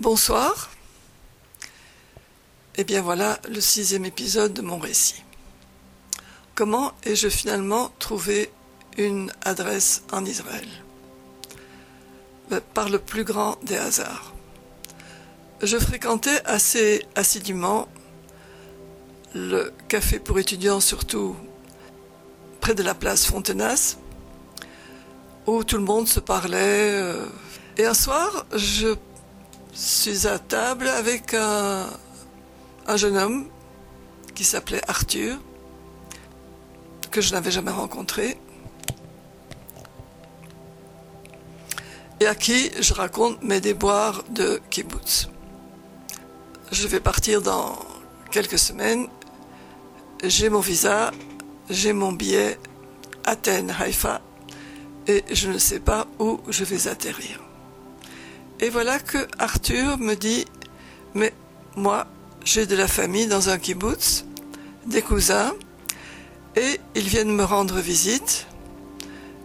Bonsoir. Et bien voilà le sixième épisode de mon récit. Comment ai-je finalement trouvé une adresse en Israël? Ben, Par le plus grand des hasards. Je fréquentais assez assidûment le café pour étudiants, surtout près de la place Fontenas, où tout le monde se parlait. euh, Et un soir, je suis à table avec un, un jeune homme qui s'appelait Arthur, que je n'avais jamais rencontré, et à qui je raconte mes déboires de kibbutz. Je vais partir dans quelques semaines. J'ai mon visa, j'ai mon billet Athènes, Haïfa, et je ne sais pas où je vais atterrir. Et voilà que Arthur me dit, mais moi, j'ai de la famille dans un kibbutz, des cousins, et ils viennent me rendre visite,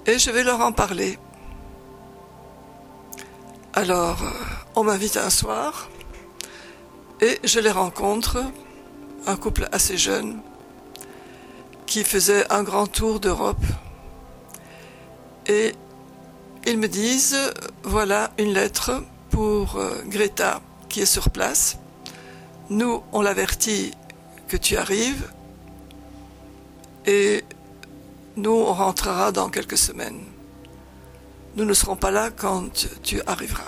et je vais leur en parler. Alors, euh, on m'invite un soir, et je les rencontre, un couple assez jeune, qui faisait un grand tour d'Europe, et ils me disent, voilà une lettre pour euh, Greta qui est sur place. Nous, on l'avertit que tu arrives et nous, on rentrera dans quelques semaines. Nous ne serons pas là quand tu arriveras.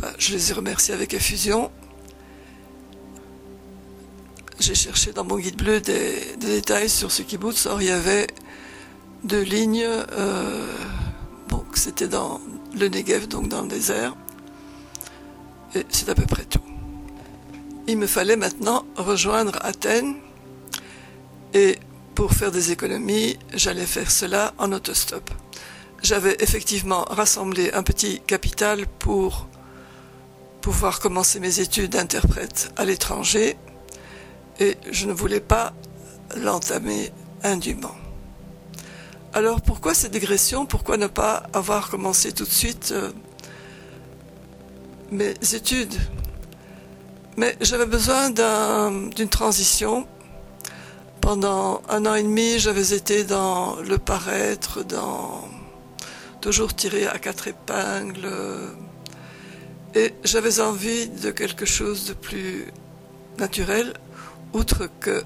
Ben, je les ai remerciés avec effusion. J'ai cherché dans mon guide bleu des, détails sur ce kibbutz. Or, il y avait deux lignes. Euh, c'était dans le Negev, donc dans le désert. Et c'est à peu près tout. Il me fallait maintenant rejoindre Athènes. Et pour faire des économies, j'allais faire cela en autostop. J'avais effectivement rassemblé un petit capital pour pouvoir commencer mes études d'interprète à l'étranger. Et je ne voulais pas l'entamer indûment. Alors pourquoi cette digression? Pourquoi ne pas avoir commencé tout de suite euh, mes études? Mais j'avais besoin d'un- d'une transition. Pendant un an et demi, j'avais été dans le paraître, dans toujours tiré à quatre épingles. Et j'avais envie de quelque chose de plus naturel, outre que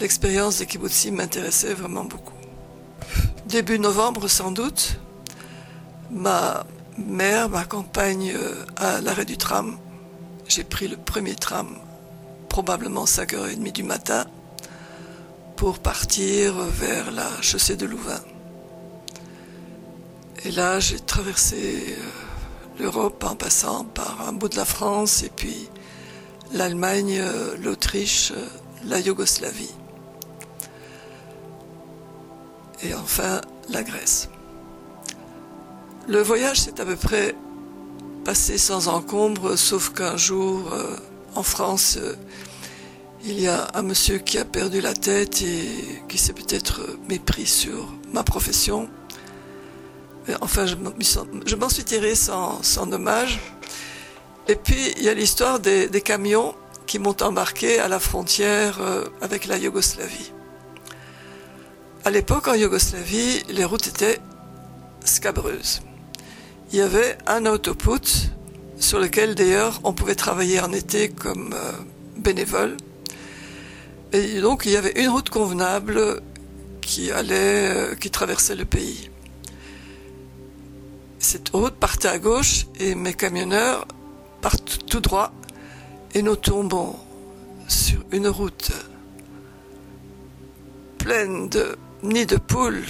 l'expérience des kibbutzim m'intéressait vraiment beaucoup début novembre sans doute, ma mère m'accompagne euh, à l'arrêt du tram. J'ai pris le premier tram, probablement 5h30 du matin, pour partir vers la chaussée de Louvain. Et là, j'ai traversé euh, l'Europe en passant par un bout de la France et puis l'Allemagne, euh, l'Autriche, la Yougoslavie et enfin la Grèce. Le voyage s'est à peu près passé sans encombre, sauf qu'un jour, euh, en France, euh, il y a un monsieur qui a perdu la tête et qui s'est peut-être mépris sur ma profession. Enfin, je m'en- suis tiré sans, sans dommage. Et puis, il y a l'histoire des, des camions qui m'ont embarqué à la frontière euh, avec la Yougoslavie. À l'époque, en Yougoslavie, les routes étaient scabreuses. Il y avait un autoput sur lequel d'ailleurs on pouvait travailler en été comme euh, bénévole. Et donc il y avait une route convenable qui allait, euh, qui traversait le pays. Cette route partait à gauche et mes camionneurs partent tout droit et nous tombons sur une route pleine de nids de poules,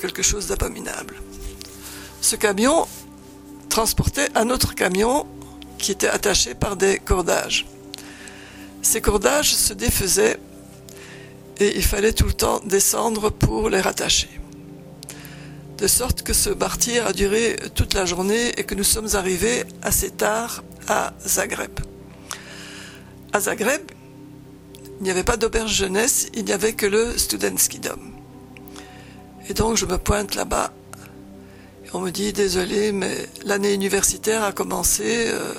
quelque chose d'abominable. Ce camion transportait un autre camion qui était attaché par des cordages. Ces cordages se défaisaient et il fallait tout le temps descendre pour les rattacher. De sorte que ce martyr a duré toute la journée et que nous sommes arrivés assez tard à Zagreb. À Zagreb, il n'y avait pas d'auberge jeunesse, il n'y avait que le Studenski Dom. Et donc je me pointe là-bas. on me dit désolé, mais l'année universitaire a commencé, euh,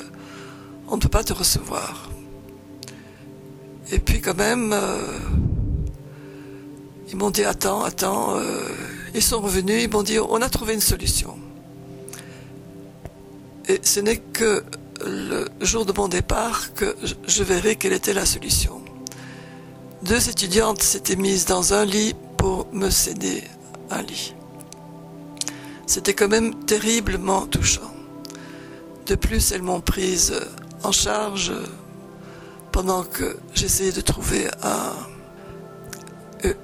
on ne peut pas te recevoir. Et puis quand même, euh, ils m'ont dit attends, attends, euh, ils sont revenus, ils m'ont dit on a trouvé une solution. Et ce n'est que le jour de mon départ que je verrai quelle était la solution. Deux étudiantes s'étaient mises dans un lit pour me céder un lit. C'était quand même terriblement touchant. De plus, elles m'ont prise en charge pendant que j'essayais de trouver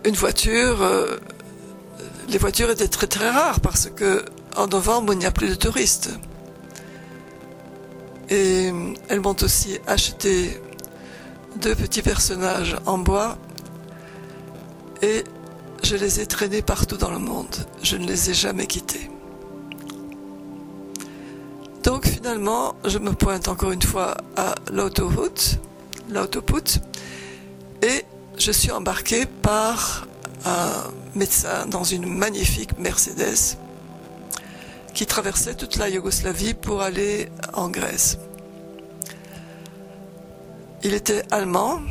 une voiture. Les voitures étaient très très rares parce que en novembre, il n'y a plus de touristes. Et elles m'ont aussi acheté deux petits personnages en bois et je les ai traînés partout dans le monde. Je ne les ai jamais quittés. Donc finalement, je me pointe encore une fois à l'autoroute, l'autoput, et je suis embarqué par un médecin dans une magnifique Mercedes qui traversait toute la Yougoslavie pour aller en Grèce. Il était allemand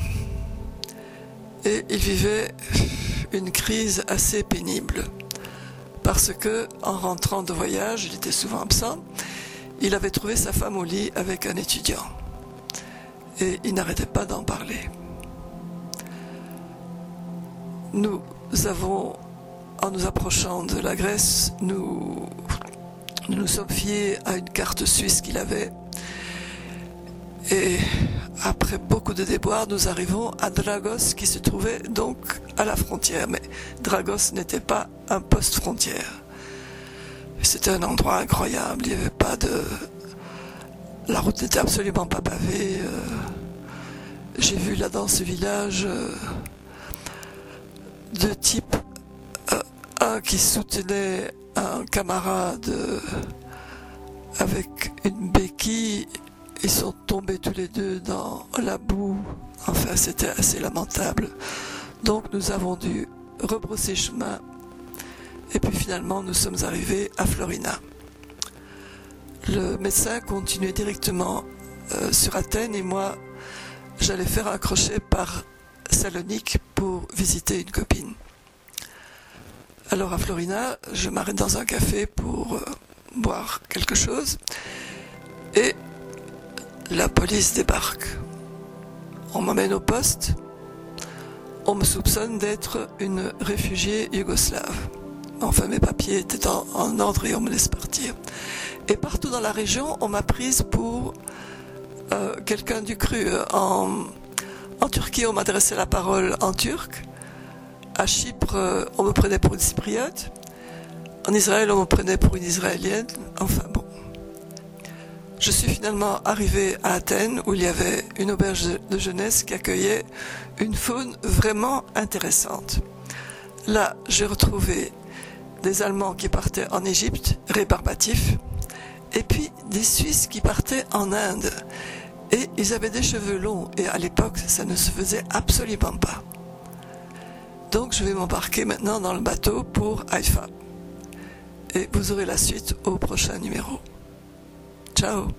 et il vivait une crise assez pénible parce que en rentrant de voyage, il était souvent absent, il avait trouvé sa femme au lit avec un étudiant et il n'arrêtait pas d'en parler. Nous avons, en nous approchant de la Grèce, nous nous sommes fiés à une carte suisse qu'il avait. Et après beaucoup de déboires, nous arrivons à Dragos qui se trouvait donc à la frontière. Mais Dragos n'était pas un poste frontière. C'était un endroit incroyable. Il n'y avait pas de. La route n'était absolument pas pavée. Euh, j'ai vu là dans ce village euh, deux types. Euh, un qui soutenait un camarade avec une béquille. Ils sont tombés tous les deux dans la boue. Enfin, c'était assez lamentable. Donc nous avons dû rebrousser chemin. Et puis finalement, nous sommes arrivés à Florina. Le médecin continuait directement euh, sur Athènes et moi, j'allais faire un crochet par Salonique pour visiter une copine. Alors à Florina, je m'arrête dans un café pour euh, boire quelque chose et la police débarque. On m'emmène au poste. On me soupçonne d'être une réfugiée yougoslave. Enfin, mes papiers étaient en, ordre et on me laisse partir. Et partout dans la région, on m'a prise pour euh, quelqu'un du cru. En, en Turquie, on m'adressait la parole en turc. À Chypre, on me prenait pour une cypriote. En Israël, on me prenait pour une israélienne. Enfin bon. Je suis finalement arrivé à Athènes où il y avait une auberge de jeunesse qui accueillait une faune vraiment intéressante. Là, j'ai retrouvé des Allemands qui partaient en Égypte, rébarbatifs, et puis des Suisses qui partaient en Inde. Et ils avaient des cheveux longs, et à l'époque, ça ne se faisait absolument pas. Donc je vais m'embarquer maintenant dans le bateau pour Haïfa. Et vous aurez la suite au prochain numéro. So.